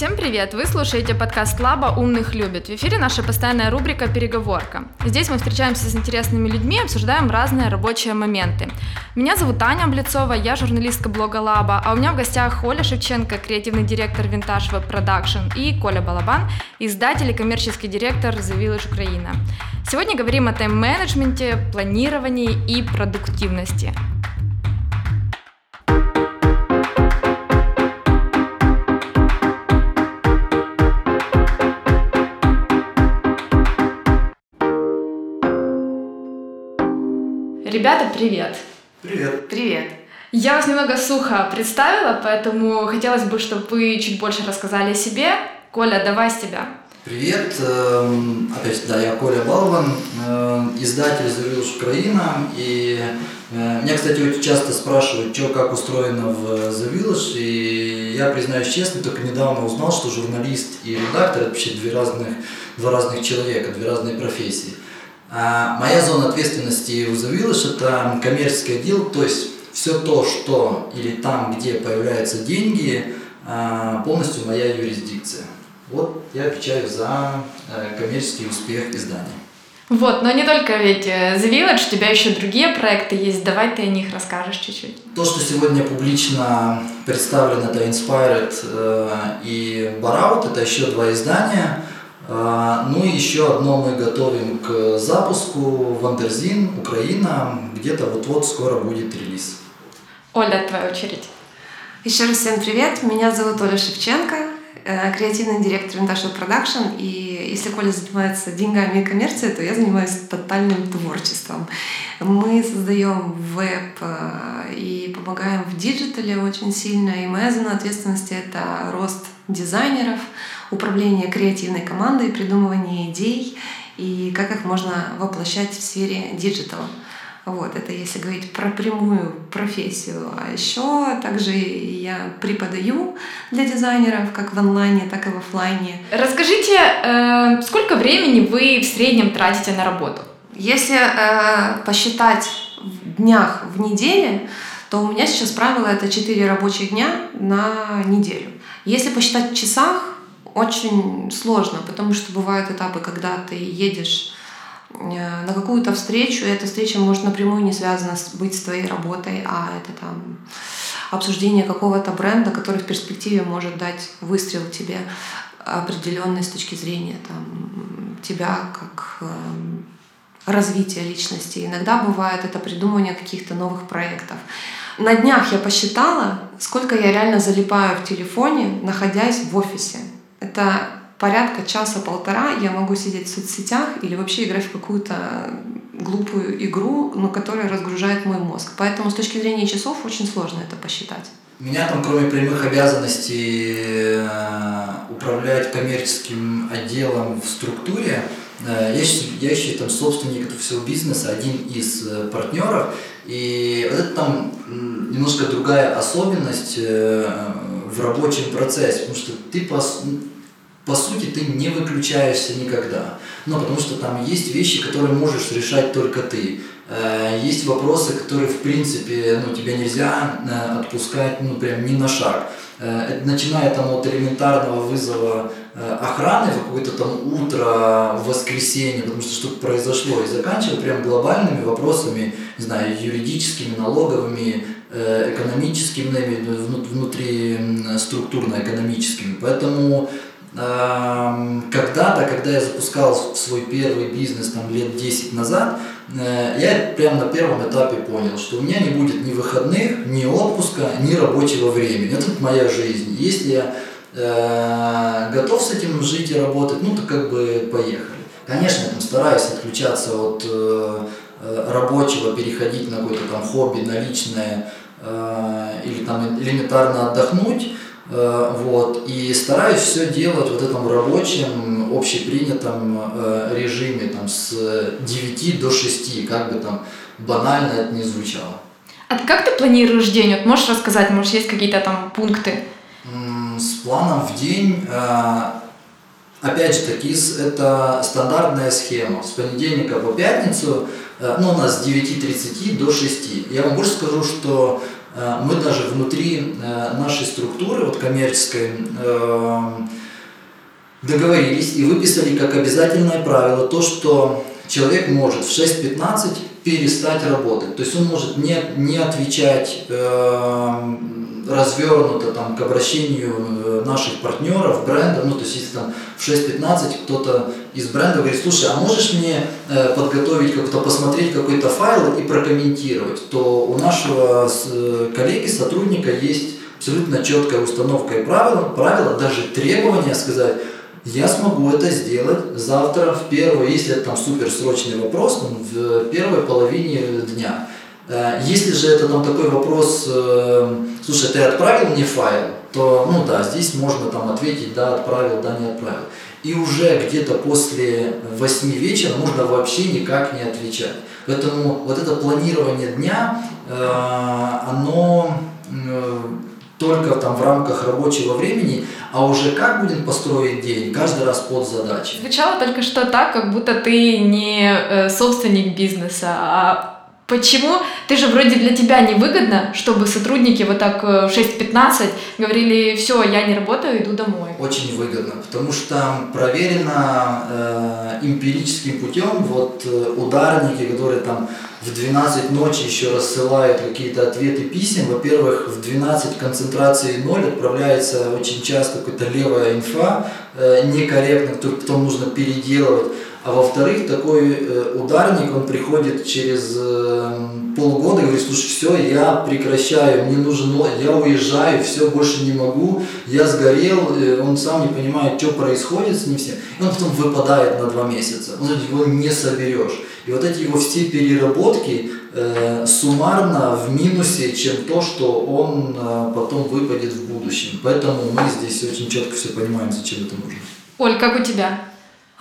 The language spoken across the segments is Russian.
Всем привет! Вы слушаете подкаст Лаба «Умных любят». В эфире наша постоянная рубрика «Переговорка». Здесь мы встречаемся с интересными людьми и обсуждаем разные рабочие моменты. Меня зовут Таня Облицова, я журналистка блога Лаба, а у меня в гостях Оля Шевченко, креативный директор Vintage Web Production, и Коля Балабан, издатель и коммерческий директор The Village Украина. Сегодня говорим о тайм-менеджменте, планировании и продуктивности. Ребята, привет! Привет! Привет! Я вас немного сухо представила, поэтому хотелось бы, чтобы вы чуть больше рассказали о себе. Коля, давай с тебя. Привет! Эм, опять, да, я Коля Балван, э, издатель The Village Украина. И э, меня, кстати, очень часто спрашивают, что как устроено в The Village. И я, признаюсь честно, только недавно узнал, что журналист и редактор – это вообще две разных, два разных человека, две разные профессии. А моя зона ответственности у The Village – это коммерческий отдел, то есть все то, что или там, где появляются деньги, а, полностью моя юрисдикция. Вот я отвечаю за э, коммерческий успех издания. Вот, но не только ведь э, The Village, у тебя еще другие проекты есть. Давай ты о них расскажешь чуть-чуть. То, что сегодня публично представлено, это Inspired э, и Barout, это еще два издания – ну и еще одно мы готовим к запуску Wonderzine, Украина, где-то вот-вот скоро будет релиз. Оля, твоя очередь. Еще раз всем привет, меня зовут Оля Шевченко, э, креативный директор Vintage Production, и если Коля занимается деньгами и коммерцией, то я занимаюсь тотальным творчеством. Мы создаем веб э, и помогаем в digital'е очень сильно, и моя зона ответственности — это рост дизайнеров, управление креативной командой, придумывание идей и как их можно воплощать в сфере digital'а. Вот, это если говорить про прямую профессию. А еще также я преподаю для дизайнеров, как в онлайне, так и в офлайне. Расскажите, э, сколько времени вы в среднем тратите на работу? Если э, посчитать в днях в неделе, то у меня сейчас правило это 4 рабочих дня на неделю. Если посчитать в часах, очень сложно, потому что бывают этапы, когда ты едешь э, на какую-то встречу, и эта встреча может напрямую не связана с, быть с твоей работой, а это там обсуждение какого-то бренда, который в перспективе может дать выстрел тебе определенный с точки зрения там, тебя как э, развития личности. Иногда бывает это придумывание каких-то новых проектов. На днях я посчитала, сколько я реально залипаю в телефоне, находясь в офисе. Это порядка часа-полтора я могу сидеть в соцсетях или вообще играть в какую-то глупую игру, но которая разгружает мой мозг. Поэтому с точки зрения часов очень сложно это посчитать. Меня там, кроме прямых обязанностей э, управлять коммерческим отделом в структуре, э, я, я еще там собственник этого всего бизнеса, один из э, партнеров, и вот это там немножко другая особенность в рабочем процессе, потому что ты по, по сути ты не выключаешься никогда. Ну, потому что там есть вещи, которые можешь решать только ты. Э, есть вопросы, которые, в принципе, ну, тебе нельзя э, отпускать, ну, прям ни на шаг. Э, начиная там от элементарного вызова охраны в какое-то там утро в воскресенье, потому что что-то произошло, и заканчивая прям глобальными вопросами, не знаю, юридическими, налоговыми, экономическими, внутри структурно-экономическими. Поэтому когда-то, когда я запускал свой первый бизнес там лет 10 назад, э, я прямо на первом этапе понял, что у меня не будет ни выходных, ни отпуска, ни рабочего времени. Это моя жизнь. Если я э, готов с этим жить и работать, ну то как бы поехали. Конечно, я там стараюсь отключаться от э, э рабочего, переходить на какое-то там хобби, на личное или там элементарно отдохнуть. Вот, и стараюсь все делать вот этом рабочем, общепринятом режиме там, с 9 до 6, как бы там банально это не звучало. А как ты планируешь день? Вот можешь рассказать, может, есть какие-то там пункты? Планом в день, э, опять же таки, это стандартная схема. С понедельника по пятницу, ну, у нас с 9.30 до 6. Я вам больше скажу, что э, мы даже внутри э, нашей структуры, вот коммерческой, э, договорились и выписали как обязательное правило то, что человек может в 6.15 перестать работать. То есть он может не, не отвечать э, развернуто там, к обращению э, наших партнеров, бренда, ну то есть если там в 6.15 кто-то из бренда говорит, слушай, а можешь мне э, подготовить как-то, посмотреть какой-то файл и прокомментировать, то у нашего э, коллеги, сотрудника есть абсолютно четкая установка и правила, правила даже требования сказать, я смогу это сделать завтра в первой, если это там суперсрочный вопрос, ну, в первой половине дня. Э, если же это там такой вопрос, э, слушай, ты отправил мне файл, то, ну да, здесь можно там ответить, да, отправил, да, не отправил. И уже где-то после 8 вечера можно вообще никак не отвечать. Поэтому вот это планирование дня, э, оно только там в рамках рабочего времени, а уже как будем построить день, каждый раз под задачи. Звучало только что так, как будто ты не собственник бизнеса, а Почему? Ты же вроде для тебя невыгодно, чтобы сотрудники вот так э, в 6.15 говорили, все, я не работаю, иду домой. Очень выгодно, потому что проверено э, эмпирическим путем, вот э, ударники, которые там в 12 ночи еще рассылают какие-то ответы писем. Во-первых, в 12 концентрации 0 отправляется очень часто какая-то левая инфа, э, некорректно, которую потом нужно переделывать. А во-вторых, такой э, ударник, он приходит через э, полгода и говорит, слушай, все, я прекращаю, мне нужен, я уезжаю, все, больше не могу, я сгорел, э, он сам не понимает, что происходит с ним всем, и он потом выпадает на два месяца, он его не соберешь. И вот эти его все переработки э, суммарно в минусе, чем то, что он э, потом выпадет в будущем. Поэтому мы здесь очень четко все понимаем, зачем это нужно. Оль, как у тебя?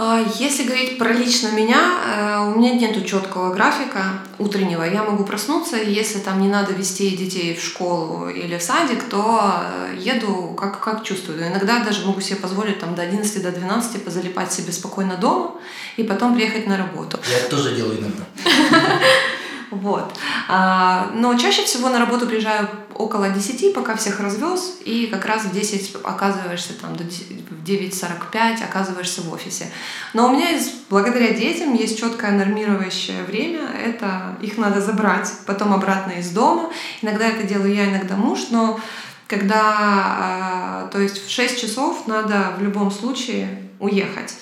А, если говорить про лично меня, э, у меня нет четкого графика утреннего. Я могу проснуться, и если там не надо вести детей в школу или в садик, то э, еду как, как чувствую. Иногда даже могу себе позволить там, до 11 до 12 позалипать себе спокойно дома и потом приехать на работу. Я это тоже делаю иногда. Вот. А, но чаще всего на работу приезжаю около 10, пока всех развез, и как раз в 10 оказываешься там, до 9.45 оказываешься в офисе. Но у меня есть, благодаря детям есть четкое нормирующее время, это их надо забрать потом обратно из дома. Иногда это делаю я, иногда муж, но когда, а, то есть в 6 часов надо в любом случае уехать.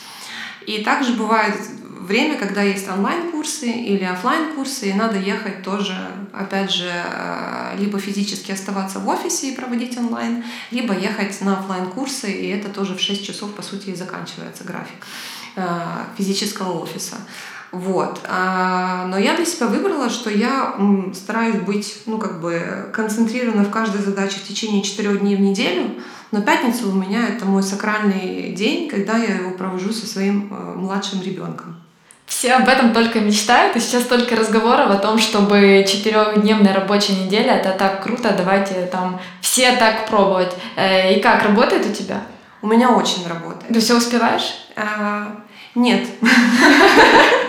И также бывает время, когда есть онлайн-курсы или офлайн курсы и надо ехать тоже, опять же, э, либо физически оставаться в офисе и проводить онлайн, либо ехать на офлайн курсы и это тоже в 6 часов, по сути, и заканчивается график э, физического офиса. Вот. А, но я для себя выбрала, что я стараюсь быть, ну, как бы концентрирована в каждой задаче в течение четырех дней в неделю, но пятница у меня это мой сакральный день, когда я его провожу со своим э, младшим ребенком. Все об этом только мечтают, и сейчас только разговоров о том, чтобы четырехдневная рабочая неделя, это так круто, давайте там все так пробовать. Э, и как, работает у тебя? У меня очень работает. Ты все успеваешь? А, нет.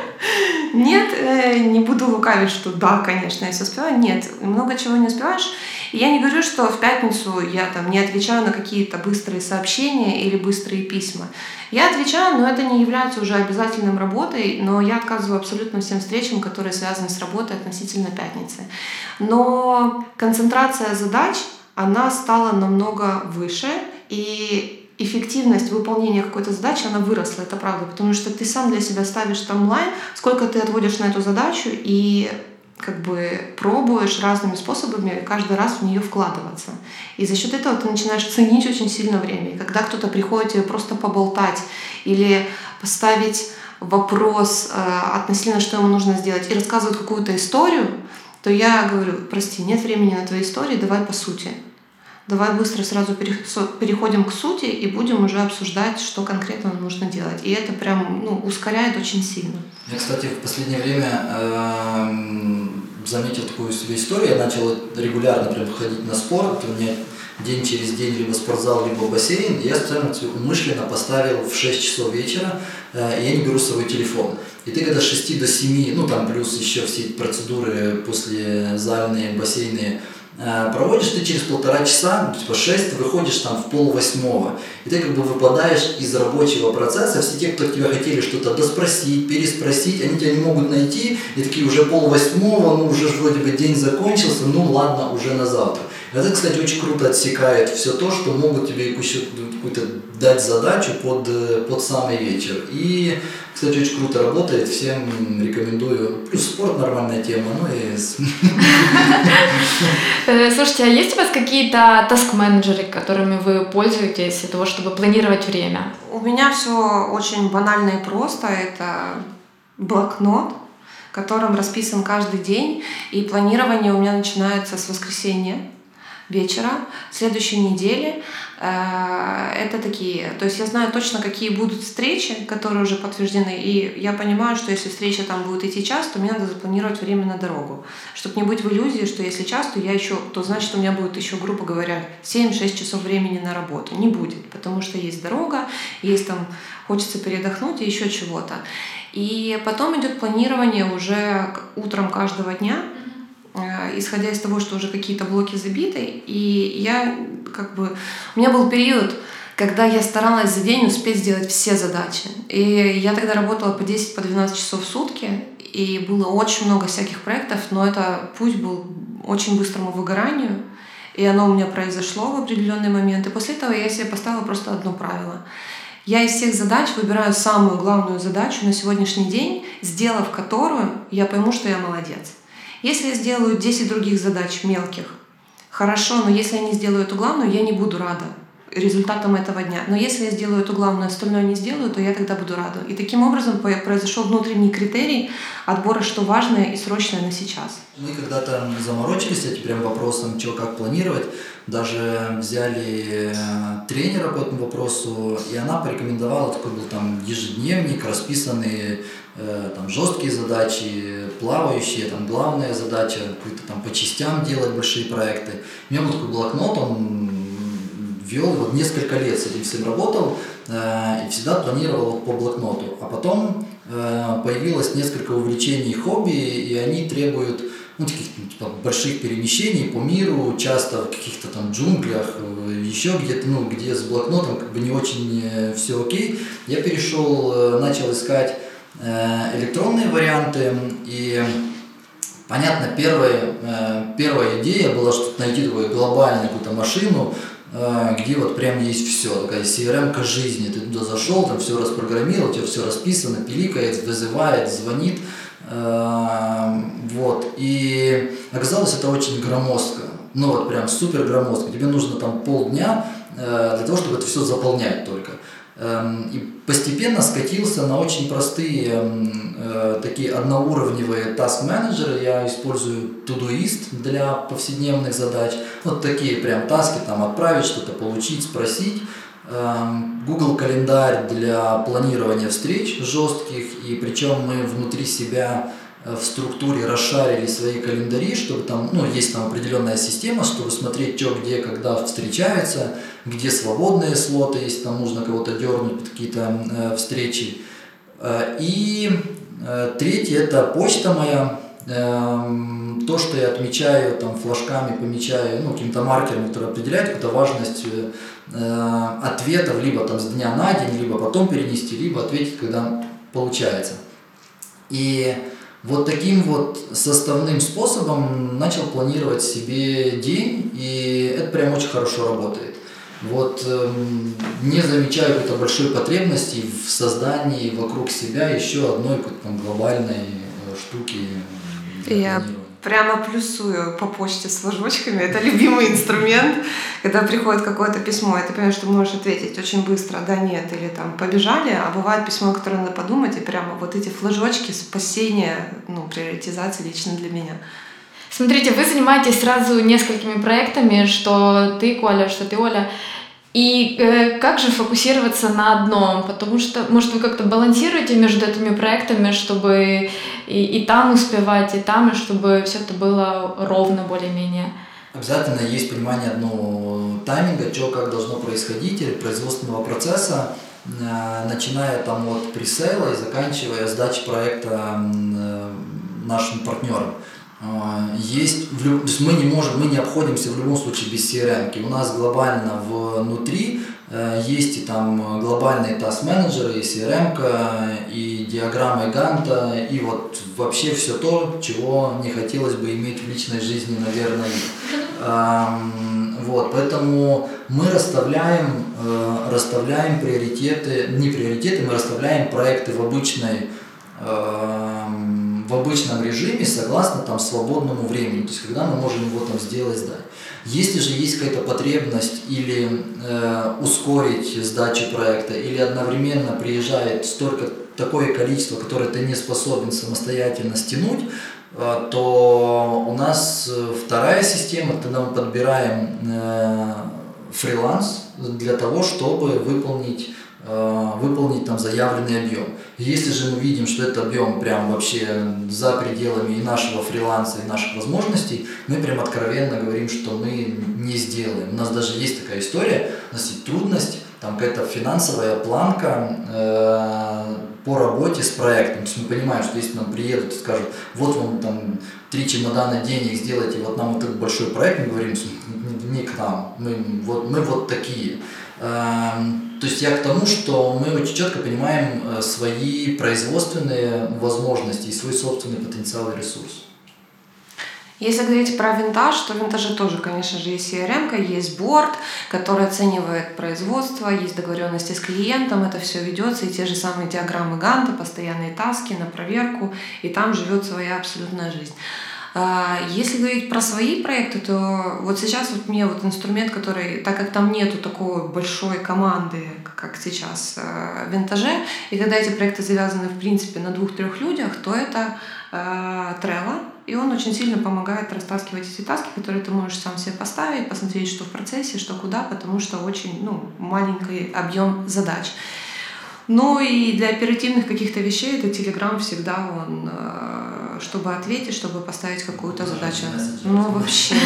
Нет, э, не буду лукавить, что да, конечно, я все успеваю. Нет, много чего не успеваешь. И я не говорю, что в пятницу я там не отвечаю на какие-то быстрые сообщения или быстрые письма. Я отвечаю, но это не является уже обязательным работой, но я отказываю абсолютно всем встречам, которые связаны с работой относительно пятницы. Но концентрация задач, она стала намного выше, и эффективность выполнения какой-то задачи, она выросла, это правда, потому что ты сам для себя ставишь таймлайн, сколько ты отводишь на эту задачу, и как бы пробуешь разными способами каждый раз в нее вкладываться. И за счет этого ты начинаешь ценить очень сильно время. И когда кто-то приходит тебе просто поболтать или поставить вопрос э, относительно, что ему нужно сделать, и рассказывает какую-то историю, то я говорю, прости, нет времени на твои истории, давай по сути. Давай быстро сразу переходим к сути и будем уже обсуждать, что конкретно нужно делать. И это прям ну, ускоряет очень сильно. Я, кстати, в последнее время э, заметил такую себе историю. Я начал регулярно прям ходить на спорт. У меня день через день либо спортзал, либо бассейн. Я специально умышленно поставил в 6 часов вечера, э, и я не беру с собой телефон. И ты когда с 6 до 7, ну там плюс еще все процедуры после зальные, бассейны, Э, проводишь ты через полтора часа, типа 6, ты выходишь там в пол восьмого, и ты как бы выпадаешь из рабочего процесса, все те, кто тебя хотели что-то доспросить, переспросить, они тебя не могут найти, и такие уже пол восьмого, ну уже вроде бы день закончился, ну ладно, уже на завтра. Это, кстати, очень круто отсекает все то, что могут тебе какую-то дать задачу под, э, под самый вечер. И кстати, очень круто работает, всем рекомендую. Плюс спорт нормальная тема, ну и... Э, слушайте, а есть у вас какие-то таск-менеджеры, которыми вы пользуетесь для того, чтобы планировать время? У меня все очень банально и просто. Это блокнот, в котором расписан каждый день, и планирование у меня начинается с воскресенья вечера следующей недели. Э, это такие, то есть я знаю точно, какие будут встречи, которые уже подтверждены, и я понимаю, что если встреча там будет идти час, то мне надо запланировать время на дорогу, чтобы не быть в иллюзии, что если час, то я еще, то значит у меня будет еще, грубо говоря, 7-6 часов времени на работу. Не будет, потому что есть дорога, есть там, хочется передохнуть и еще чего-то. И потом идет планирование уже утром каждого дня, исходя из того, что уже какие-то блоки забиты. И я как бы... У меня был период, когда я старалась за день успеть сделать все задачи. И я тогда работала по 10-12 по 12 часов в сутки, и было очень много всяких проектов, но это путь был очень быстрому выгоранию, и оно у меня произошло в определенный момент. И после этого я себе поставила просто одно правило. Я из всех задач выбираю самую главную задачу на сегодняшний день, сделав которую, я пойму, что я молодец. Если я сделаю 10 других задач мелких, хорошо, но если я не сделаю эту главную, я не буду рада результатом этого дня. Но если я сделаю эту главную, остальное не сделаю, то я тогда буду рада. И таким образом произошел внутренний критерий отбора, что важное и срочное на сейчас. Мы когда-то заморочились этим прям вопросом, что как планировать. Даже взяли э, тренера по этому вопросу, и она порекомендовала, такой был там ежедневник, расписанный Э, там жесткие задачи, плавающие, там главная задача, какие-то там по частям делать большие проекты. У меня был такой блокнот, он вел вот несколько лет с этим всем работал э, и всегда планировал по блокноту. А потом э, появилось несколько увлечений хобби, и они требуют ну, таких типа, больших перемещений по миру, часто в каких-то там джунглях, еще где-то, ну, где с блокнотом как бы не очень все окей. Я перешел, начал искать Э, электронные варианты. И понятно, первая, э, первая идея была, что найти такую глобальную какую-то машину, э, где вот прям есть все, такая CRM-ка жизни. Ты туда зашел, там все распрограммировал, у тебя все расписано, пиликает, вызывает, звонит. Вот. И оказалось это очень громоздко. Ну вот прям супер громоздко. Тебе нужно там полдня для того, чтобы это все заполнять только. Эм, и постепенно скатился на очень простые эм, э, такие одноуровневые task-менеджеры. Я использую Todoist для повседневных задач. Вот такие прям таски, там отправить что-то, получить, спросить. Эм, Google календарь для планирования встреч жестких, и причем мы внутри себя в структуре расшарили свои календари, чтобы там, ну, есть там определенная система, чтобы смотреть, что, где, когда встречаются, где свободные слоты, если там нужно кого-то дернуть под какие-то э, встречи. Э, и э, третье – это почта моя, э, то, что я отмечаю там флажками, помечаю, ну, каким-то маркером, который определяет какую-то важность э, ответов, либо там с дня на день, либо потом перенести, либо ответить, когда получается. И вот таким вот составным способом начал планировать себе день, и это прям очень хорошо работает. Вот э, не замечаю какой-то большой потребности в создании вокруг себя еще одной там, глобальной э, штуки. Я прямо плюсую по почте с флажочками. Это любимый инструмент, когда приходит какое-то письмо, и ты понимаешь, что можешь ответить очень быстро, да, нет, или там побежали, а бывает письмо, которое надо подумать, и прямо вот эти флажочки спасения, ну, приоритизации лично для меня. Смотрите, вы занимаетесь сразу несколькими проектами, что ты, Коля, что ты, Оля. И э, как же фокусироваться на одном? Потому что, может, вы как-то балансируете между этими проектами, чтобы и, и там успевать, и там, и чтобы все это было ровно более-менее? Обязательно есть понимание ну, тайминга, что как должно происходить, или производственного процесса, э, начиная там от пресейла и заканчивая сдачей проекта э, нашим партнерам. А, есть, то есть мы не можем, мы не обходимся в любом случае без CRM. У нас глобально внутри э, есть и там глобальные таск-менеджеры, и CRM, и диаграммы Ганта, и вот вообще все то, чего не хотелось бы иметь в личной жизни, наверное. Вот, поэтому мы расставляем, э, расставляем приоритеты, не приоритеты, мы расставляем проекты в обычной в обычном режиме согласно там свободному времени, то есть когда мы можем его там сделать, сдать. Если же есть какая-то потребность или э, ускорить сдачу проекта, или одновременно приезжает столько такое количество, которое ты не способен самостоятельно стянуть, э, то у нас э, вторая система, когда мы подбираем э, фриланс для того, чтобы выполнить выполнить там заявленный объем. Если же мы видим, что этот объем прям вообще за пределами и нашего фриланса, и наших возможностей, мы прям откровенно говорим, что мы не сделаем. У нас даже есть такая история, у нас есть трудность, там какая-то финансовая планка э, по работе с проектом. То есть мы понимаем, что если нам приедут и скажут, вот вам там три чемодана денег сделайте, вот нам вот этот большой проект, мы говорим, не к нам, мы вот, мы вот такие. Эм, то есть я к тому, что мы очень четко понимаем э, свои производственные возможности и свой собственный потенциал и ресурс. Если говорить про винтаж, то в винтаже тоже, конечно же, есть CRM, есть борт, который оценивает производство, есть договоренности с клиентом, это все ведется, и те же самые диаграммы Ганта, постоянные таски на проверку, и там живет своя абсолютная жизнь. А, если говорить про свои проекты, то вот сейчас вот мне вот инструмент, который, так как там нету такой большой команды, как сейчас э, в винтаже, и когда эти проекты завязаны в принципе на двух-трех людях, то это э, Trello, и он очень сильно помогает растаскивать эти таски, которые ты можешь сам себе поставить, посмотреть, что в процессе, что куда, потому что очень ну, маленький объем задач. Ну и для оперативных каких-то вещей это Telegram всегда он э, чтобы ответить, чтобы поставить какую-то задачу. Ну, вообще.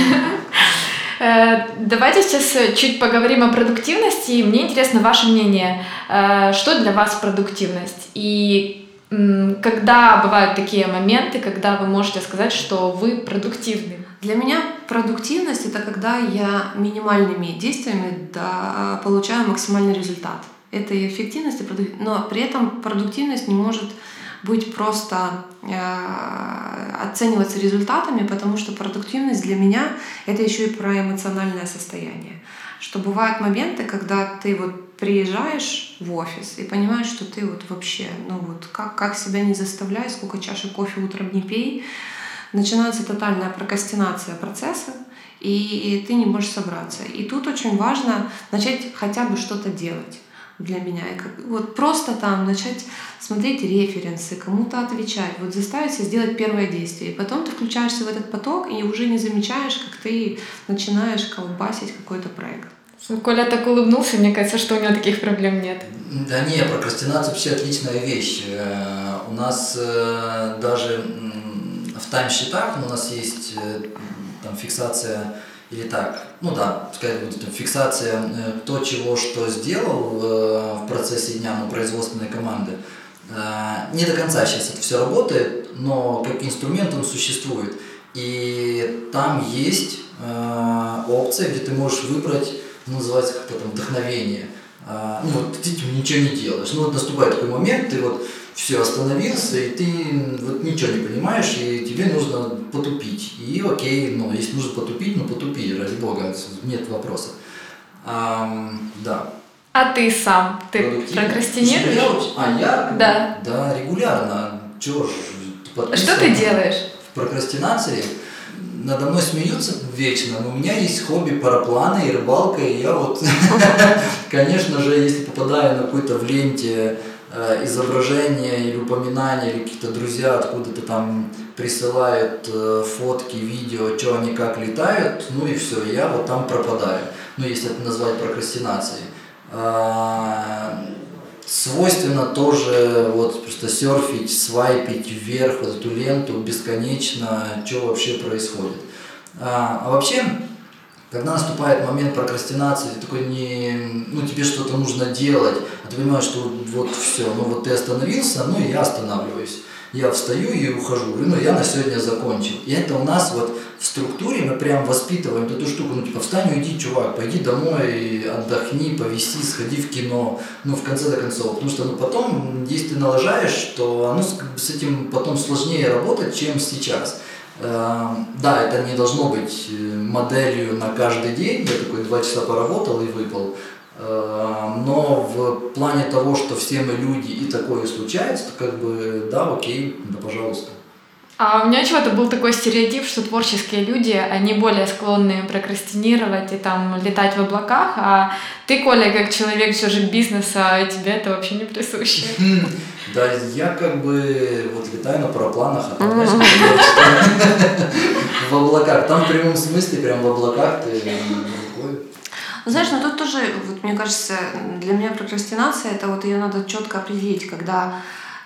Э, давайте сейчас э, чуть поговорим о продуктивности. Мне интересно ваше мнение. Э, что для вас продуктивность? И когда бывают такие моменты, когда вы можете сказать, что вы продуктивны? Для меня продуктивность это когда я минимальными действиями да, получаю максимальный результат. Это и эффективность, и продуктивность, но при этом продуктивность не может быть просто э, оцениваться результатами, потому что продуктивность для меня это еще и про эмоциональное состояние. Что бывают моменты, когда ты вот приезжаешь в офис и понимаешь, что ты вот вообще, ну вот как, как себя не заставляй, сколько чашек кофе утром не пей, начинается тотальная прокрастинация процесса, и ты не можешь собраться. И тут очень важно начать хотя бы что-то делать для меня. И как, вот просто там начать смотреть референсы, кому-то отвечать, вот заставить себя сделать первое действие. И потом ты включаешься в этот поток и уже не замечаешь, как ты начинаешь колбасить какой-то проект. Коля так улыбнулся, мне кажется, что у него таких проблем нет. Да не, прокрастинация вообще отличная вещь. Э, у нас э, даже в тайм-счетах у нас есть э, там фиксация или так, ну да, пускай будет там, фиксация э, то, чего, что сделал э, в процессе дня ну, производственной команды. Э, не до конца сейчас это все работает, но как инструмент он существует. И там есть э, опция, где ты можешь выбрать, ну, называется как-то там вдохновение. Э, ну вот ты типа, ничего не делаешь. Ну вот наступает такой момент, ты вот все, остановился, и ты вот ничего не понимаешь, и тебе нужно потупить. И окей, ну, если нужно потупить, ну потупи, ради бога, нет вопросов. А, да. А ты сам, ты прокрастинируешь? Я, а я? Да. Да, регулярно. Чего ж, Что ты делаешь? В прокрастинации надо мной смеются вечно, но у меня есть хобби парапланы и рыбалка, и я вот, конечно же, если попадаю на какой-то в ленте Э, изображения или упоминания, или какие-то друзья откуда-то там присылают э, фотки, видео, что они как летают, ну и все, я вот там пропадаю. Ну, если это назвать прокрастинацией. А, свойственно тоже вот просто серфить, свайпить вверх вот эту ленту бесконечно, что вообще происходит. А, а вообще, когда наступает момент прокрастинации, ты такой не, ну тебе что-то нужно делать, а ты понимаешь, что вот все, ну вот ты остановился, ну и я останавливаюсь. я встаю и ухожу, говорю, ну я на сегодня закончил. И это у нас вот в структуре мы прям воспитываем эту штуку, ну типа встань, уйди, чувак, пойди домой, отдохни, повеси, сходи в кино, ну в конце до концов. Потому что ну, потом, если ты налажаешь, то оно с, с этим потом сложнее работать, чем сейчас. Эм, да, это не должно быть э, моделью на каждый день, я такой два часа поработал и выпал. Эм, но в плане того, что все мы люди и такое случается, то как бы да, окей, да пожалуйста. А у меня чего-то был такой стереотип, что творческие люди, они более склонны прокрастинировать и там летать в облаках, а ты, Коля, как человек все же бизнеса, тебе это вообще не присуще. Да, я как бы вот летаю на парапланах, а там, в облаках. Там в прямом смысле, прям в облаках ты. Знаешь, но тут тоже, вот мне кажется, для меня прокрастинация, это вот ее надо четко определить, когда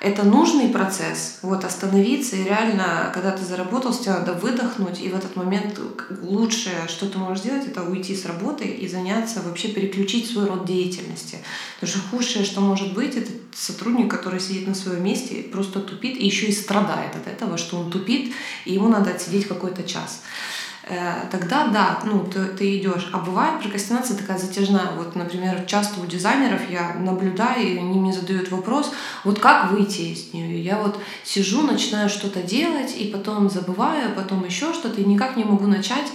это нужный процесс, вот остановиться и реально, когда ты заработал, тебе надо выдохнуть, и в этот момент лучшее, что ты можешь сделать, это уйти с работы и заняться, вообще переключить свой род деятельности. Потому что худшее, что может быть, это сотрудник, который сидит на своем месте, просто тупит и еще и страдает от этого, что он тупит, и ему надо отсидеть какой-то час. Э, тогда да, ну, ты, ты идешь. А бывает прокрастинация такая затяжная. Вот, например, часто у дизайнеров я наблюдаю, и они мне задают вопрос, вот как выйти из нее? Я вот сижу, начинаю что-то делать, и потом забываю, потом еще что-то, и никак не могу начать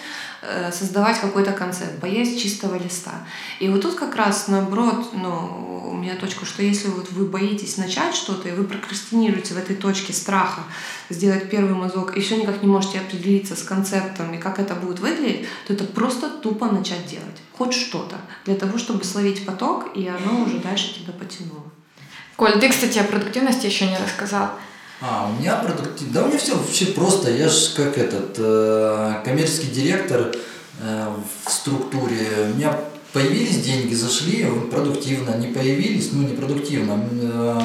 создавать какой-то концепт, боясь чистого листа. И вот тут как раз наоборот, ну, у меня точка, что если вот вы боитесь начать что-то, и вы прокрастинируете в этой точке страха сделать первый мазок, и все никак не можете определиться с концептом и как это будет выглядеть, то это просто тупо начать делать. Хоть что-то. Для того, чтобы словить поток, и оно уже дальше тебя потянуло. Коль, ты, кстати, о продуктивности еще не рассказал. А, у меня продуктив... Да у меня все вообще просто. Я же как этот э, коммерческий директор э, в структуре. У меня появились деньги, зашли, продуктивно, не появились, ну не продуктивно. Э,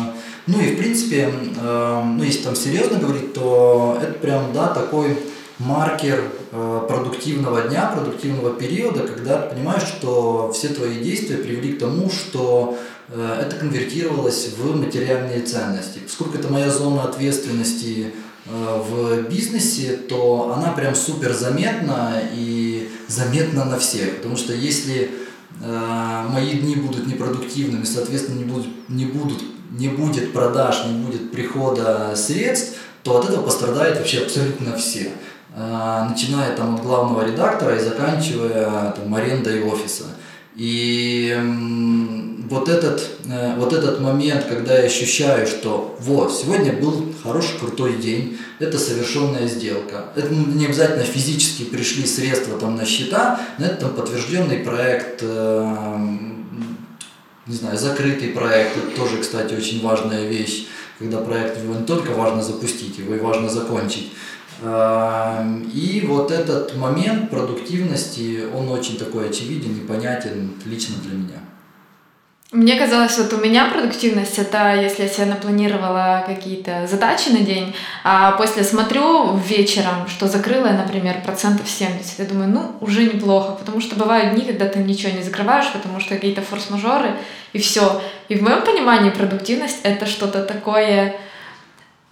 ну и в принципе, э, ну если там серьезно говорить, то это прям, да, такой маркер э, продуктивного дня, продуктивного периода, когда ты понимаешь, что все твои действия привели к тому, что это конвертировалось в материальные ценности. Поскольку это моя зона ответственности э, в бизнесе, то она прям супер заметна и заметна на всех. Потому что если э, мои дни будут непродуктивными, соответственно, не, будут, не, будут, не будет продаж, не будет прихода средств, то от этого пострадают вообще абсолютно все. Начиная там от главного редактора и заканчивая там, арендой офиса. И вот этот, э, вот этот момент, когда я ощущаю, что вот, сегодня был хороший, крутой день, это совершенная сделка. Это не обязательно физически пришли средства там на счета, но это там подтвержденный проект, э, не знаю, закрытый проект, это тоже, кстати, очень важная вещь, когда проект не только важно запустить, его и важно закончить. И вот этот момент продуктивности, он очень такой очевиден и понятен лично для меня. Мне казалось, вот у меня продуктивность это если я себе напланировала какие-то задачи на день, а после смотрю вечером, что закрыла например, процентов 70. Я думаю, ну, уже неплохо, потому что бывают дни, когда ты ничего не закрываешь, потому что какие-то форс-мажоры, и все. И в моем понимании продуктивность это что-то такое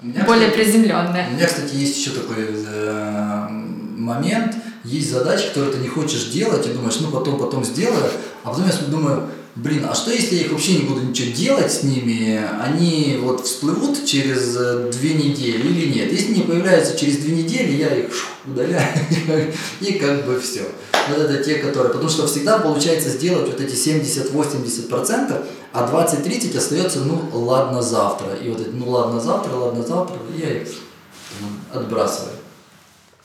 меня, более кстати, приземленное. У меня, кстати, есть еще такой э, момент, есть задачи, которые ты не хочешь делать, и думаешь, ну потом, потом сделаю, а потом я думаю, блин, а что если я их вообще не буду ничего делать с ними, они вот всплывут через э, две недели или нет? Если не появляются через две недели, я их удаляю и как бы все. Вот это те, которые... Потому что всегда получается сделать вот эти 70-80%, а 20-30 остается, ну ладно завтра. И вот это, ну ладно завтра, ладно завтра, я их отбрасываю.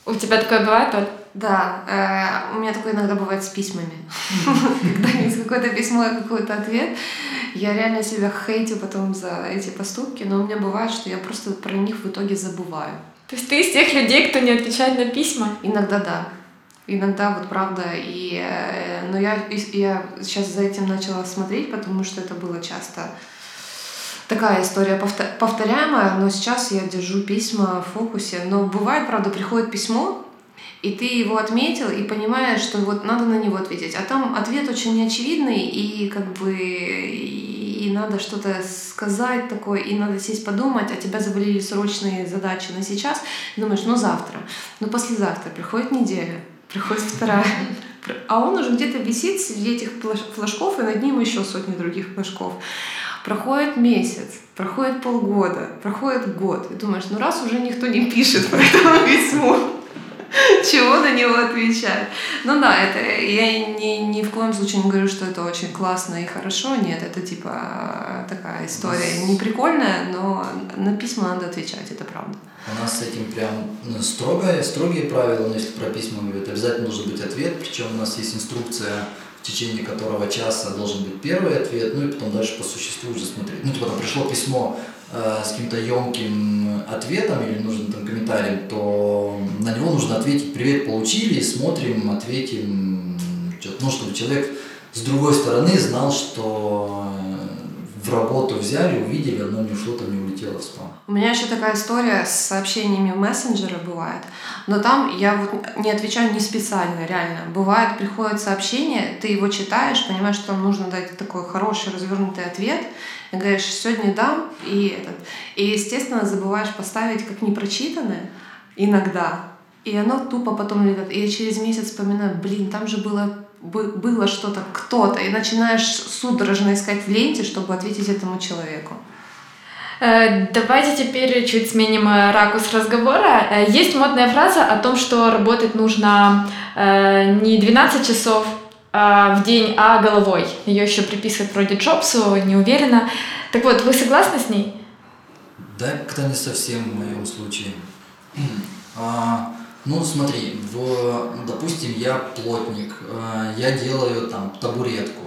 У тебя такое бывает, Оль? Да, э, у меня такое иногда бывает с письмами. Когда есть какое-то письмо и какой-то ответ, я реально себя хейтю потом за эти поступки, но у меня бывает, что я просто про них в итоге забываю. То есть ты из тех людей, кто не отвечает на письма? Иногда да. Иногда вот правда. И, э, но я, я сейчас за этим начала смотреть, потому что это было часто такая история повторяемая, но сейчас я держу письма в фокусе. Но бывает, правда, приходит письмо, и ты его отметил и понимаешь, что вот надо на него ответить. А там ответ очень неочевидный, и как бы и надо что-то сказать такое, и надо сесть подумать, а тебя завалили срочные задачи на сейчас, и думаешь, ну завтра, ну послезавтра, приходит неделя, приходит вторая, а он уже где-то висит среди этих флажков, и над ним еще сотни других флажков. Проходит месяц, проходит полгода, проходит год, и думаешь, ну раз уже никто не пишет про это письмо, чего на него отвечать. Ну да, это я ни, ни в коем случае не говорю, что это очень классно и хорошо. Нет, это типа такая история не прикольная, но на письма надо отвечать, это правда. У нас с этим прям ну, строгое, строгие правила, но если про письма говорить, обязательно должен быть ответ, причем у нас есть инструкция в течение которого часа должен быть первый ответ, ну и потом дальше по существу уже смотреть. Ну, типа там пришло письмо э, с каким-то емким ответом или нужным там комментарием, то на него нужно ответить «Привет, получили», смотрим, ответим, ну, чтобы человек с другой стороны знал, что в работу взяли, увидели, оно не ушло, там не улетело в спам. У меня еще такая история с сообщениями в мессенджеры бывает, но там я вот не отвечаю не специально, реально. Бывает, приходит сообщение, ты его читаешь, понимаешь, что там нужно дать такой хороший развернутый ответ, говоришь, сегодня дам, и этот. И, естественно, забываешь поставить как непрочитанное иногда, и оно тупо потом летит. И я через месяц вспоминаю, блин, там же было было что-то, кто-то, и начинаешь судорожно искать в ленте, чтобы ответить этому человеку. Э, давайте теперь чуть сменим э, ракурс разговора. Э, есть модная фраза о том, что работать нужно не 12 часов в день, а головой. Ее еще приписывают вроде Джобсу, не уверена. Так вот, вы согласны с ней? Да, как-то не совсем в моем случае. А, ну, смотри, в, допустим, я плотник, э, я делаю там табуретку.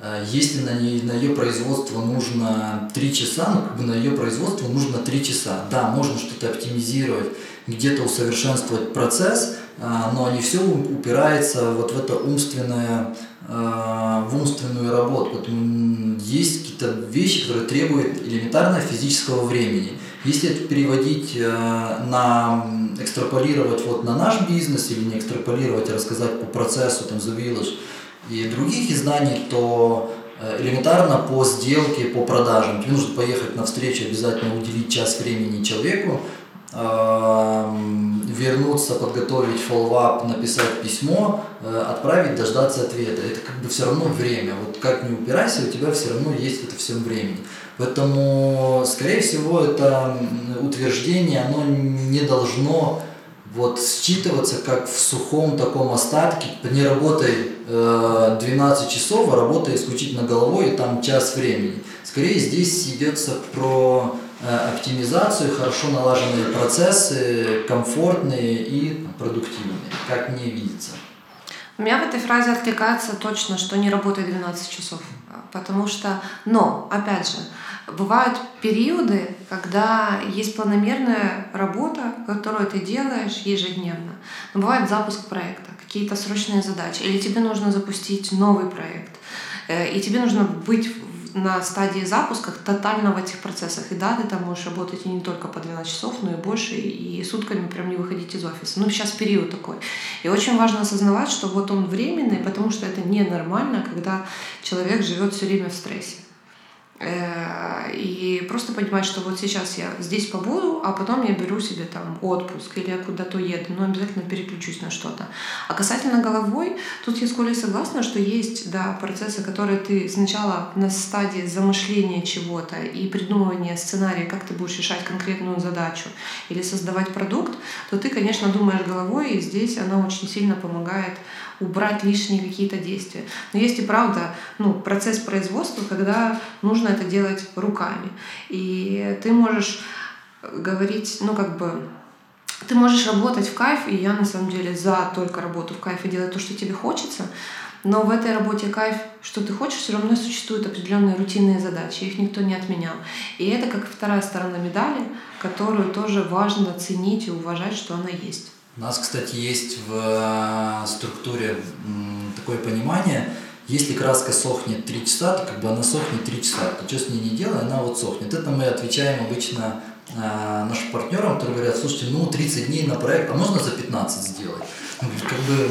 Э, если на, ней, на ее производство нужно 3 часа, ну, как бы на ее производство нужно 3 часа. Да, можно что-то оптимизировать, где-то усовершенствовать процесс, э, но не все упирается вот в это умственное, в умственную работу. Вот есть какие-то вещи, которые требуют элементарно физического времени. Если это переводить на экстраполировать вот на наш бизнес или не экстраполировать, а рассказать по процессу там The Village и других изданий, то э, элементарно по сделке, по продажам. Тебе нужно поехать на встречу, обязательно уделить час времени человеку, вернуться, подготовить follow-up, написать письмо, э, отправить, дождаться ответа. Это как бы все равно время. Вот как не упирайся, у тебя все равно есть это все времени. Поэтому, скорее всего, это утверждение, оно не должно вот считываться как в сухом таком остатке, не работай э, 12 часов, а работай исключительно головой, и там час времени. Скорее здесь идется про оптимизацию, хорошо налаженные процессы, комфортные и продуктивные, как мне видится. У меня в этой фразе откликается точно, что не работает 12 часов. Потому что, но, опять же, бывают периоды, когда есть планомерная работа, которую ты делаешь ежедневно. Но бывает запуск проекта, какие-то срочные задачи, или тебе нужно запустить новый проект, э, и тебе нужно быть на стадии запуска тотально в этих процессах. И да, ты там можешь работать и не только по 12 часов, но и больше, и сутками прям не выходить из офиса. Ну, сейчас период такой. И очень важно осознавать, что вот он временный, потому что это ненормально, когда человек живет все время в стрессе. Э, и просто понимать, что вот сейчас я здесь побуду, а потом я беру себе там отпуск или я куда-то еду, но обязательно переключусь на что-то. А касательно головой, тут я с Колей согласна, что есть да, процессы, которые ты сначала на стадии замышления чего-то и придумывания сценария, как ты будешь решать конкретную задачу или создавать продукт, то ты, конечно, думаешь головой, и здесь она очень сильно помогает убрать лишние какие-то действия. Но есть и правда ну, процесс производства, когда нужно это делать руками. И ты можешь говорить, ну как бы, ты можешь работать в кайф, и я на самом деле за только работу в кайф и делать то, что тебе хочется, но в этой работе кайф, что ты хочешь, все равно существуют определенные рутинные задачи, их никто не отменял. И это как вторая сторона медали, которую тоже важно ценить и уважать, что она есть. У нас, кстати, есть в э, структуре такое понимание, если краска сохнет 3 часа, то как бы она сохнет 3 часа. То что с ней не делай, она вот сохнет. Это мы отвечаем обычно э, нашим партнерам, которые говорят, слушайте, ну 30 дней на проект, а можно за 15 сделать? Как бы,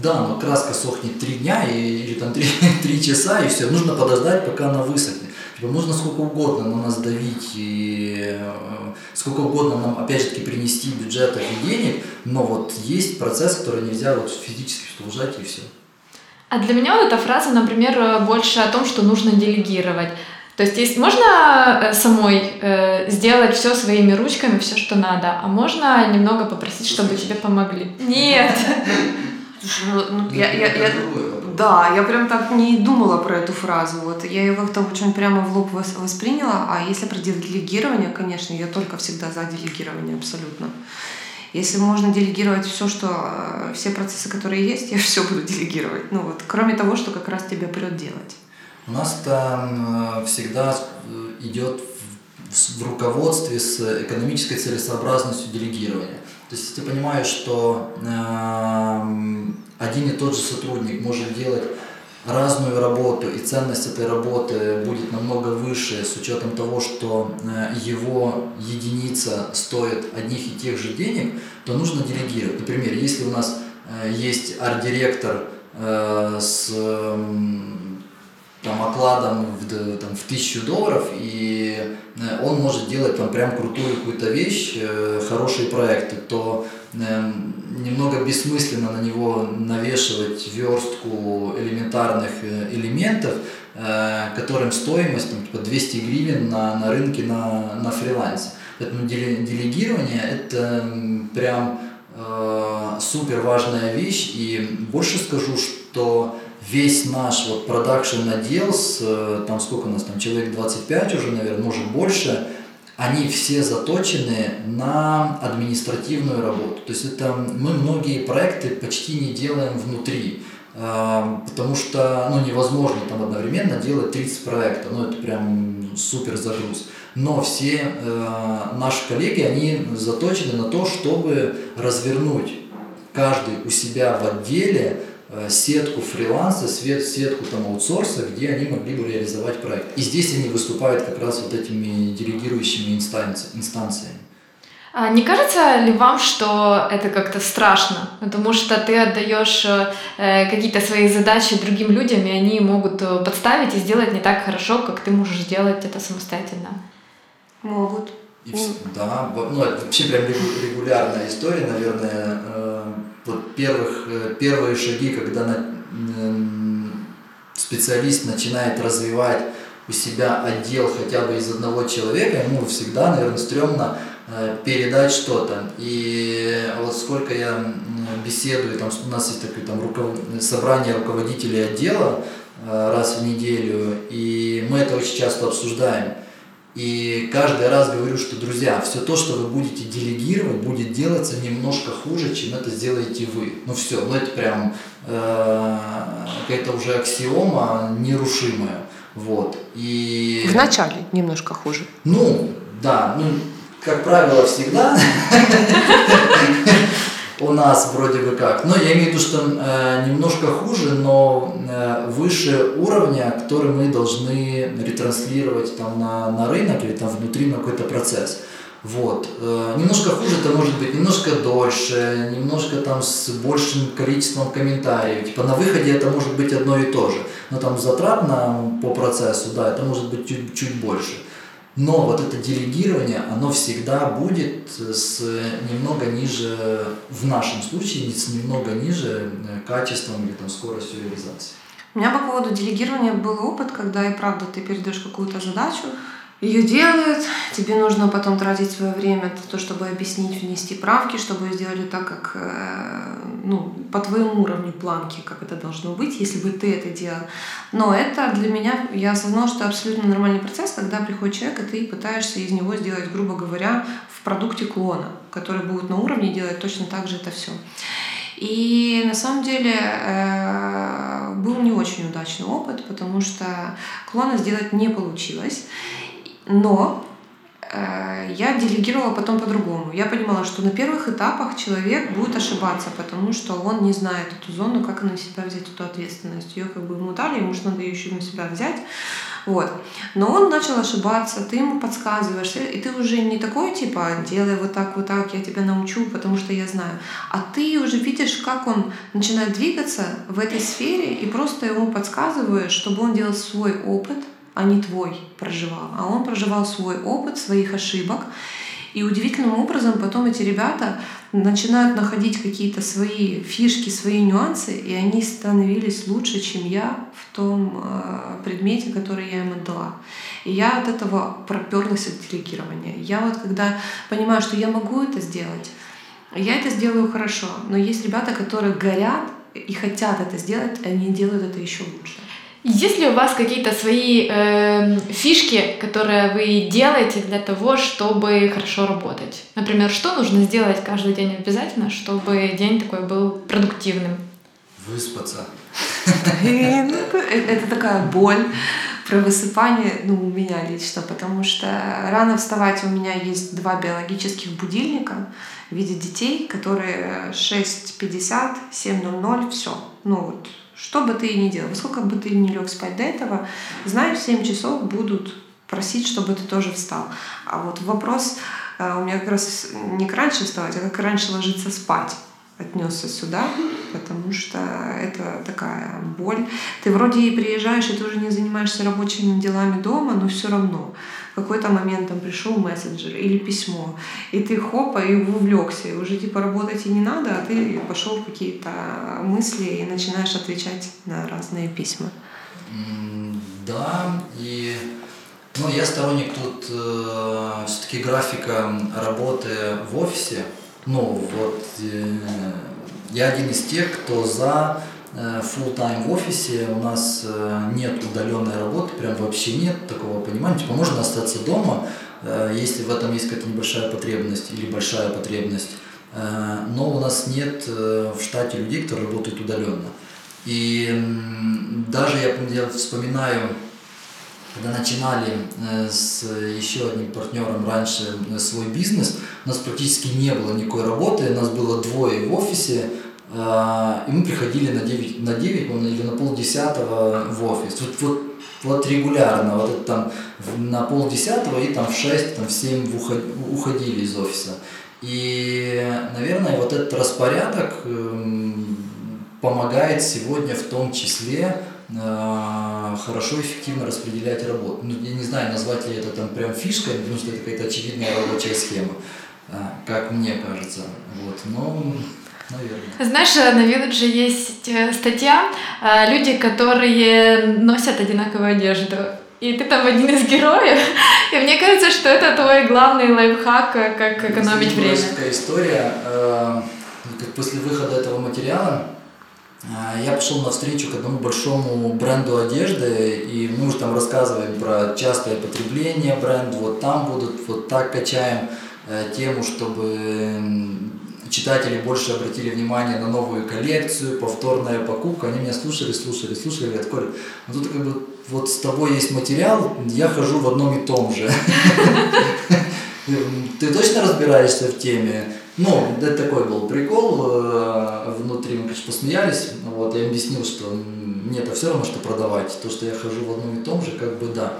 да, но краска сохнет 3 дня и, или там 3, 3 часа, и все, нужно подождать, пока она высохнет. Типа, можно сколько угодно на нас давить и э, сколько угодно нам, опять же таки, принести бюджетов и денег, но вот есть процесс, который нельзя вот физически ужать и все. А для меня вот эта фраза, например, больше о том, что нужно делегировать. То есть, есть можно э, самой э, сделать все своими ручками, все, что надо, а можно немного попросить, чтобы тебе помогли. Нет. Слушай, ну, ну, я, я, я, да, я прям так не думала про эту фразу. Вот я ее как-то очень прямо в лоб восприняла. А если про делегирование, конечно, я только всегда за делегирование абсолютно. Если можно делегировать все, что э, все процессы, которые есть, я все буду делегировать. Ну вот, кроме того, что как раз тебе придет делать. У нас там э, всегда э, идет в руководстве с экономической целесообразностью делегирования. То есть, ты понимаешь, что э, один и тот же сотрудник может делать разную работу, и ценность этой работы будет намного выше с учетом того, что э, его единица стоит одних и тех же денег, то нужно делегировать. Например, если у нас э, есть арт-директор э, с там, окладом в, там, в тысячу долларов, и э, он может делать там прям крутую какую-то вещь, э, хорошие проекты, то э, немного бессмысленно на него навешивать верстку элементарных элементов, которым стоимость там, типа 200 гривен на, на рынке на, на фрилансе. Поэтому делегирование это прям э, супер важная вещь, и больше скажу, что весь наш вот продакшн отдел, с, э, там сколько у нас там, человек 25 уже, наверное, может больше, они все заточены на административную работу. То есть это мы многие проекты почти не делаем внутри, э, потому что ну, невозможно там одновременно делать 30 проектов, ну это прям супер загруз. Но все э, наши коллеги, они заточены на то, чтобы развернуть каждый у себя в отделе сетку фриланса, сетку там аутсорса, где они могли бы реализовать проект. И здесь они выступают как раз вот этими делегирующими инстанци инстанциями. А не кажется ли вам, что это как-то страшно? Потому что ты отдаешь э, какие-то свои задачи другим людям, и они могут э, подставить и сделать не так хорошо, как ты можешь сделать это самостоятельно. Могут. И, да, ну это вообще прям регулярная история, наверное. Э, вот первых, э, первые шаги, когда на, специалист начинает развивать у себя отдел хотя бы из одного человека, ему всегда, наверное, стрёмно э, передать что-то. И вот сколько я беседую, там, у нас есть такое там, руков... собрание руководителей отдела раз в неделю, и мы это очень часто обсуждаем. И каждый раз говорю, что, друзья, все то, что вы будете делегировать, будет делаться немножко хуже, чем это сделаете вы. Ну все, ну это прям э, какая-то уже аксиома нерушимая. Вот. И... Вначале немножко хуже. Ну, да, ну, как правило, всегда. у нас вроде бы как. Но я имею в виду, что э, немножко хуже, но э, выше уровня, который мы должны ретранслировать там на, на рынок или там внутри на какой-то процесс. Вот. Э, немножко хуже это может быть немножко дольше, немножко там с большим количеством комментариев. Типа на выходе это может быть одно и то же. Но там затратно по процессу, да, это может быть чуть, чуть больше. Но вот это делегирование, оно всегда будет с немного ниже, в нашем случае, с немного ниже э, качеством или там скоростью реализации. У меня по поводу делегирования был опыт, когда и правда ты передаешь какую-то задачу, ее делают, тебе нужно потом тратить свое время на то, чтобы объяснить, внести правки, чтобы сделали так, как э, ну, по твоему уровню планки, как это должно быть, если бы ты это делал. Но это для меня, я осознала, что абсолютно нормальный процесс, когда приходит человек, и ты пытаешься из него сделать, грубо говоря, в продукте клона, который будет на уровне делать точно так же это все. И на самом деле э, был не очень удачный опыт, потому что клона сделать не получилось. Но э, я делегировала потом по-другому. Я понимала, что на первых этапах человек будет ошибаться, потому что он не знает эту зону, как на себя взять эту ответственность. Ее как бы ему дали, ему же надо ее еще на себя взять. Вот. Но он начал ошибаться, ты ему подсказываешь, и ты уже не такой типа делай вот так, вот так, я тебя научу, потому что я знаю. А ты уже видишь, как он начинает двигаться в этой сфере, и просто ему подсказываешь, чтобы он делал свой опыт, а не твой проживал, а он проживал свой опыт, своих ошибок. И удивительным образом потом эти ребята начинают находить какие-то свои фишки, свои нюансы, и они становились лучше, чем я в том э, предмете, который я им отдала. И я от этого проперлась от делегирования. Я вот когда понимаю, что я могу это сделать, я это сделаю хорошо. Но есть ребята, которые горят и хотят это сделать, и они делают это еще лучше. Есть ли у вас какие-то свои э, фишки, которые вы делаете для того, чтобы хорошо работать? Например, что нужно сделать каждый день обязательно, чтобы день такой был продуктивным? Выспаться. Это такая боль про высыпание, ну, у меня лично, потому что рано вставать у меня есть два биологических будильника в виде детей, которые 6.50, 7.00, все. Ну вот, что бы ты ни делал, сколько бы ты ни лег спать до этого, знай, в 7 часов будут просить, чтобы ты тоже встал. А вот вопрос э, у меня как раз не как раньше вставать, а как раньше ложиться спать отнесся сюда, потому что это такая боль. Ты вроде и приезжаешь, и ты уже не занимаешься рабочими делами дома, но все равно в какой-то момент там пришел мессенджер или письмо, и ты хопа и увлекся, и уже типа работать и не надо, а ты пошел в какие-то мысли и начинаешь отвечать на разные письма. Да, и ну, я сторонник тут э, все-таки графика работы в офисе, ну, вот э, я один из тех, кто за э, full time в офисе, у нас э, нет удаленной работы, прям вообще нет такого понимания. Типа можно остаться дома, э, если в этом есть какая-то небольшая потребность или большая потребность. Но у нас нет в штате людей, которые работают удаленно. И даже я, я вспоминаю когда начинали э, с еще одним партнером раньше э, свой бизнес, у нас практически не было никакой работы, у нас было двое в офисе, э, и мы приходили на 9, на 9 или на полдесятого в офис. Вот, вот, вот регулярно, вот это там на полдесятого и там в 6, там в 7 уходили из офиса. И, наверное, вот этот распорядок эм, помогает сегодня в том числе хорошо, эффективно распределять работу. Ну, я не знаю, назвать ли это там прям фишкой, потому что это какая-то очевидная рабочая схема, э, как мне кажется. Вот, но Наверное. Знаешь, на Village есть э, статья «Люди, которые носят одинаковую одежду». И ты там один из героев. И мне кажется, что это твой главный лайфхак, как экономить время. Такая история. После выхода этого материала я пошел навстречу к одному большому бренду одежды, и мы уже там рассказываем про частое потребление бренда, вот там будут, вот так качаем э, тему, чтобы читатели больше обратили внимание на новую коллекцию, повторная покупка. Они меня слушали, слушали, слушали, говорят, Коля, ну тут как бы вот с тобой есть материал, я хожу в одном и том же. Ты точно разбираешься в теме? Ну, это такой был прикол, э, внутри мы, конечно, посмеялись, вот, я объяснил, что мне это все равно, что продавать, то, что я хожу в одном и том же, как бы да.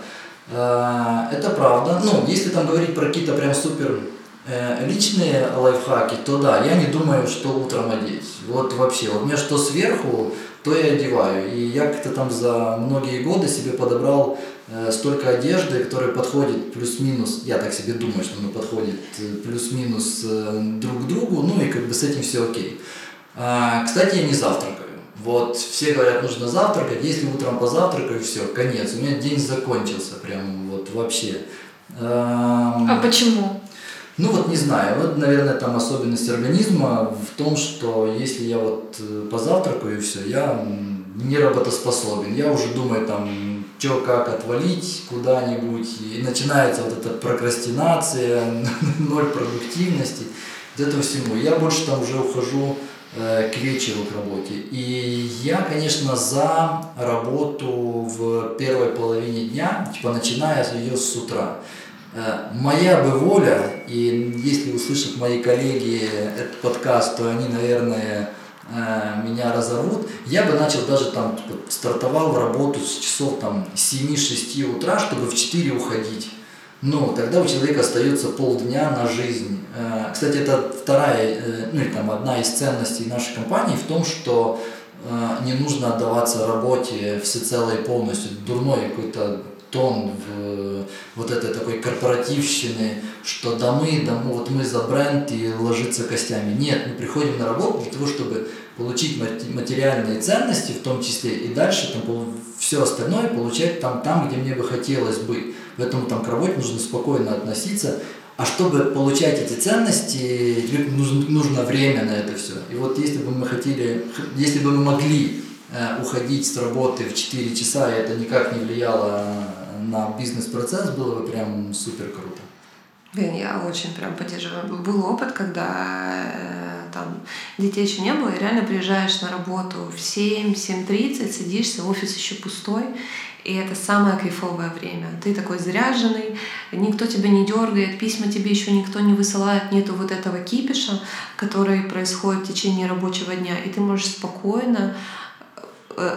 Э, это правда, ну, если там говорить про какие-то прям супер э, личные лайфхаки, то да, я не думаю, что утром одеть, вот вообще, вот меня что сверху, то я одеваю, и я как-то там за многие годы себе подобрал столько одежды, которая подходит плюс-минус, я так себе думаю, что она подходит э, плюс-минус э, друг к другу, ну и как бы с этим все окей. А, кстати, я не завтракаю. Вот все говорят, нужно завтракать, если утром позавтракаю, все, конец. У меня день закончился, прям вот вообще. А почему? Ну вот не знаю, вот, наверное, там особенность организма в том, что если я вот позавтракаю, все, я не работоспособен. Я уже думаю там что как отвалить куда-нибудь, и начинается вот эта прокрастинация, ноль продуктивности, вот этого всему. Я больше там уже ухожу э, к вечеру к работе. И я, конечно, за работу в первой половине дня, типа начиная ее с утра. Э, моя бы воля, и если услышат мои коллеги этот подкаст, то они, наверное, меня разорвут, я бы начал даже там, типа, стартовал в работу с часов там 7-6 утра, чтобы в 4 уходить. Ну, тогда у человека остается полдня на жизнь. Э, кстати, это вторая, э, ну или там одна из ценностей нашей компании в том, что не нужно отдаваться работе всецело и полностью. Дурной какой-то тон в вот этой такой корпоративщины, что да мы, да мы, вот мы за бренд и ложиться костями. Нет, мы приходим на работу для того, чтобы получить материальные ценности в том числе, и дальше там все остальное получать там, там, где мне бы хотелось быть. Поэтому там к работе нужно спокойно относиться. А чтобы получать эти ценности, нужно, нужно время на это все. И вот если бы мы хотели, если бы мы могли э, уходить с работы в 4 часа, и это никак не влияло на бизнес-процесс, было бы прям супер круто. Блин, я очень прям поддерживаю. Был опыт, когда э, там детей еще не было, и реально приезжаешь на работу в 7, 7.30, садишься, офис еще пустой, и это самое кайфовое время. Ты такой заряженный, никто тебя не дергает, письма тебе еще никто не высылает, нету вот этого кипиша, который происходит в течение рабочего дня, и ты можешь спокойно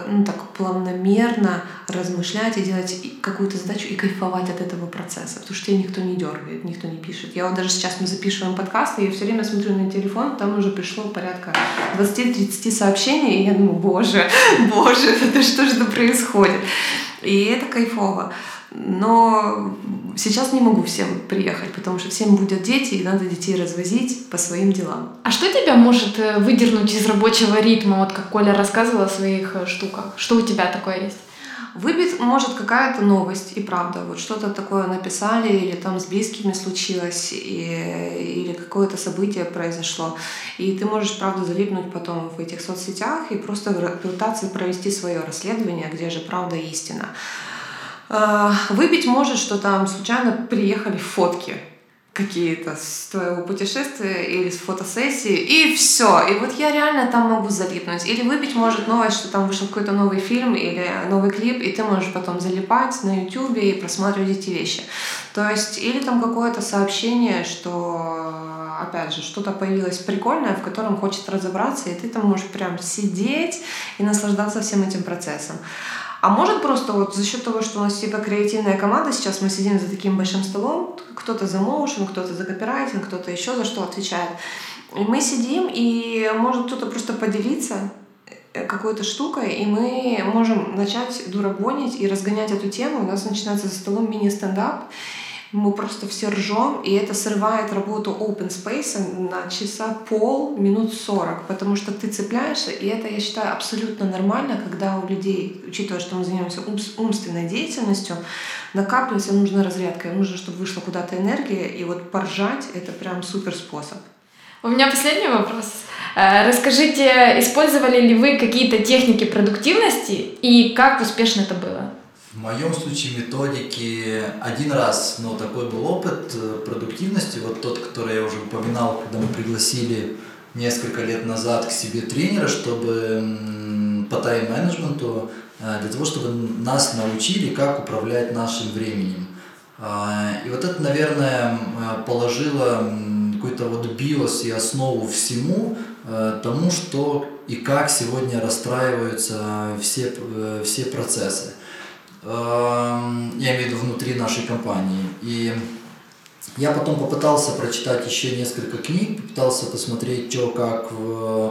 ну, так плавномерно размышлять и делать какую-то задачу и кайфовать от этого процесса, потому что тебя никто не дергает, никто не пишет. Я вот даже сейчас мы записываем подкаст, и я все время смотрю на телефон, там уже пришло порядка 20-30 сообщений, и я думаю, боже, боже, это что же происходит? И это кайфово. Но сейчас не могу всем приехать, потому что всем будут дети, и надо детей развозить по своим делам. А что тебя может э, выдернуть из рабочего ритма, вот как Коля рассказывала о своих э, штуках? Что у тебя такое есть? Выбить может какая-то новость, и правда, вот что-то такое написали, или там с близкими случилось, и, или какое-то событие произошло. И ты можешь, правда, залипнуть потом в этих соцсетях и просто пытаться провести свое расследование, где же правда и истина. А, выбить может, что там случайно приехали фотки какие-то с твоего путешествия или с фотосессии, и все. И вот я реально там могу залипнуть. Или выбить может новость, что там вышел какой-то новый фильм или новый клип, и ты можешь потом залипать на YouTube и просматривать эти вещи. То есть, или там какое-то сообщение, что, опять же, что-то появилось прикольное, в котором хочет разобраться, и ты там можешь прям сидеть и наслаждаться всем этим процессом. А может просто вот за счет того, что у нас типа креативная команда, сейчас мы сидим за таким большим столом, кто-то за моушен, кто-то за копирайтинг, кто-то еще за что отвечает. И мы сидим, и может кто-то просто поделиться э, какой-то штукой, и мы можем начать дурагонить и разгонять эту тему. У нас начинается за столом мини-стендап, мы просто все ржем, и это срывает работу open space на часа пол, минут 40, потому что ты цепляешься, и это, я считаю, абсолютно нормально, когда у людей, учитывая, что мы занимаемся умственной деятельностью, накапливается нужна разрядка, и нужно, чтобы вышла куда-то энергия, и вот поржать — это прям супер способ. У меня последний вопрос. Э, расскажите, использовали ли вы какие-то техники продуктивности и как успешно это было? В моем случае методики один раз, но такой был опыт э, продуктивности, вот тот, который я уже упоминал, когда мы пригласили несколько лет назад к себе тренера, чтобы по тайм-менеджменту, э, для того, чтобы нас научили, как управлять нашим временем. А, и вот это, наверное, положило какой-то вот биос и основу всему э, тому, что и как сегодня расстраиваются все, все процессы. Эм, я имею в виду внутри нашей компании. И я потом попытался прочитать еще несколько книг, попытался посмотреть, что как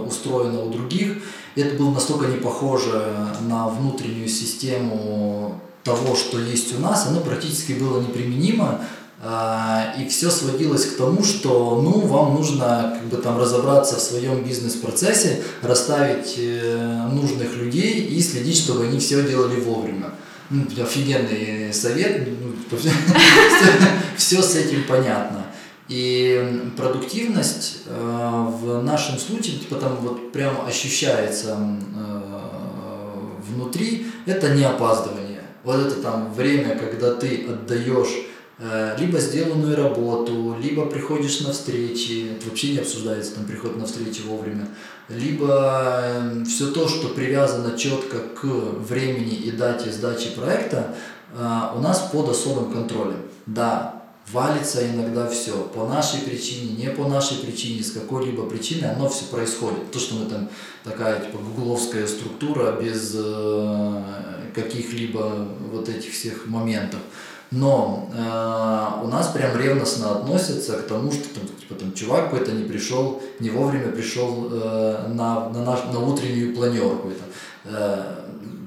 устроено у других. Это было настолько не похоже на внутреннюю систему того, что есть у нас, оно практически было неприменимо. Э, и все сводилось к тому, что ну, вам нужно как бы, там, разобраться в своем бизнес-процессе, расставить э, нужных людей и следить, чтобы они все делали вовремя ну, офигенный совет, ну, все, с этим понятно. И продуктивность э, в нашем случае, типа там вот прям ощущается э, внутри, это не опаздывание. Вот это там время, когда ты отдаешь либо сделанную работу, либо приходишь на встречи, это вообще не обсуждается, там приход на встречи вовремя, либо эм, все то, что привязано четко к времени и дате сдачи проекта, э, у нас под особым контролем. Да, валится иногда все по нашей причине, не по нашей причине, с какой-либо причиной, оно все происходит. То, что мы там такая типа гугловская структура без э, каких-либо вот этих всех моментов. Но э, у нас прям ревностно относятся к тому, что там, типа, там чувак какой-то не пришел, не вовремя пришел э, на, на, наш, на утреннюю планерку. Это, э,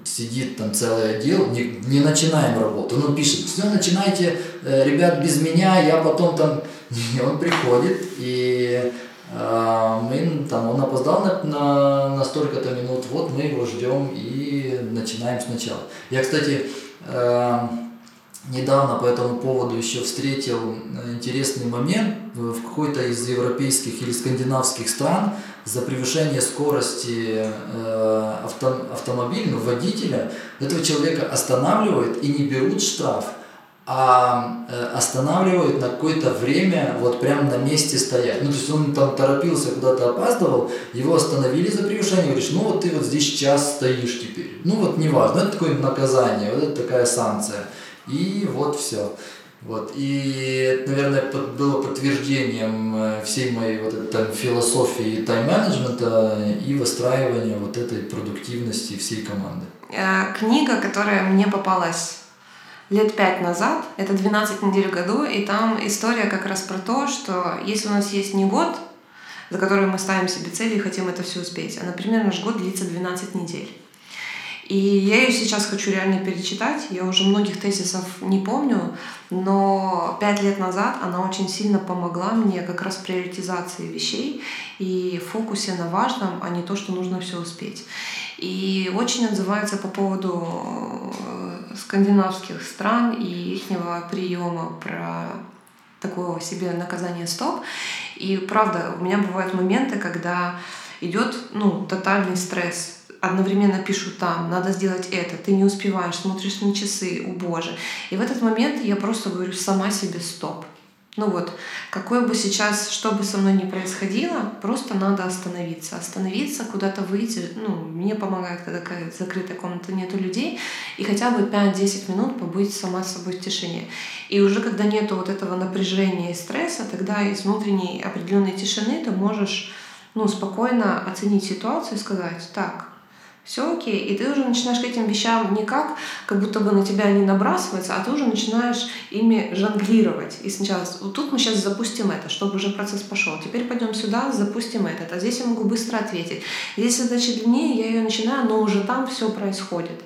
сидит там целый отдел, не, не начинаем работу. Он пишет, все, начинайте, э, ребят, без меня, я потом там... И он приходит, и э, мы, там, он опоздал на, на, на столько-то минут, вот мы его ждем и начинаем сначала. Я, кстати, э, недавно по этому поводу еще встретил интересный момент в какой-то из европейских или скандинавских стран за превышение скорости э, авто, автомобиля, водителя, этого человека останавливают и не берут штраф, а э, останавливают на какое-то время, вот прям на месте стоять. Ну, то есть он там торопился, куда-то опаздывал, его остановили за превышение, говоришь, ну вот ты вот здесь час стоишь теперь. Ну вот неважно, это такое наказание, вот это такая санкция. И вот все. Вот. И это, наверное, было подтверждением э, всей моей вот этой там, философии тайм-менеджмента и выстраивания вот этой продуктивности всей команды. Э, книга, которая мне попалась лет пять назад, это 12 недель в году, и там история как раз про то, что если у нас есть не год, за который мы ставим себе цели и хотим это все успеть, а, например, наш год длится 12 недель. И я ее сейчас хочу реально перечитать. Я уже многих тезисов не помню, но пять лет назад она очень сильно помогла мне как раз приоритизации вещей и фокусе на важном, а не то, что нужно все успеть. И очень отзывается по поводу э, скандинавских стран и их приема про такого себе наказание стоп. И правда, у меня бывают моменты, когда идет ну, тотальный стресс одновременно пишут там, надо сделать это, ты не успеваешь, смотришь на часы, о боже. И в этот момент я просто говорю сама себе стоп. Ну вот, какой бы сейчас, что бы со мной ни происходило, просто надо остановиться. Остановиться, куда-то выйти. Ну, мне помогает, когда такая закрытая комната, нету людей. И хотя бы 5-10 минут побыть сама собой в тишине. И уже когда нету вот этого напряжения и стресса, тогда из внутренней определенной тишины ты можешь ну, спокойно оценить ситуацию и сказать, так, все окей, и ты уже начинаешь к этим вещам не как, как будто бы на тебя они набрасываются, а ты уже начинаешь ими жонглировать. И сначала, вот тут мы сейчас запустим это, чтобы уже процесс пошел. Теперь пойдем сюда, запустим этот. А здесь я могу быстро ответить. Здесь задача длиннее, я ее начинаю, но уже там все происходит.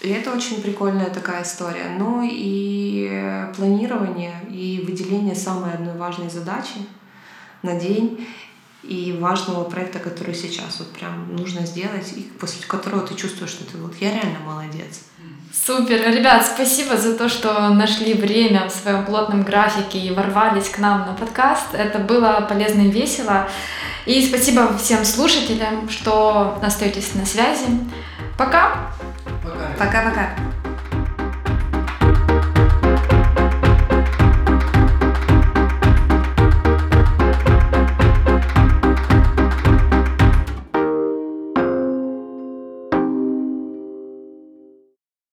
И это очень прикольная такая история. Ну и планирование и выделение самой одной важной задачи на день и важного проекта, который сейчас вот прям нужно сделать, и после которого ты чувствуешь, что ты вот я реально молодец. Супер. Ребят, спасибо за то, что нашли время в своем плотном графике и ворвались к нам на подкаст. Это было полезно и весело. И спасибо всем слушателям, что остаетесь на связи. Пока. Пока-пока.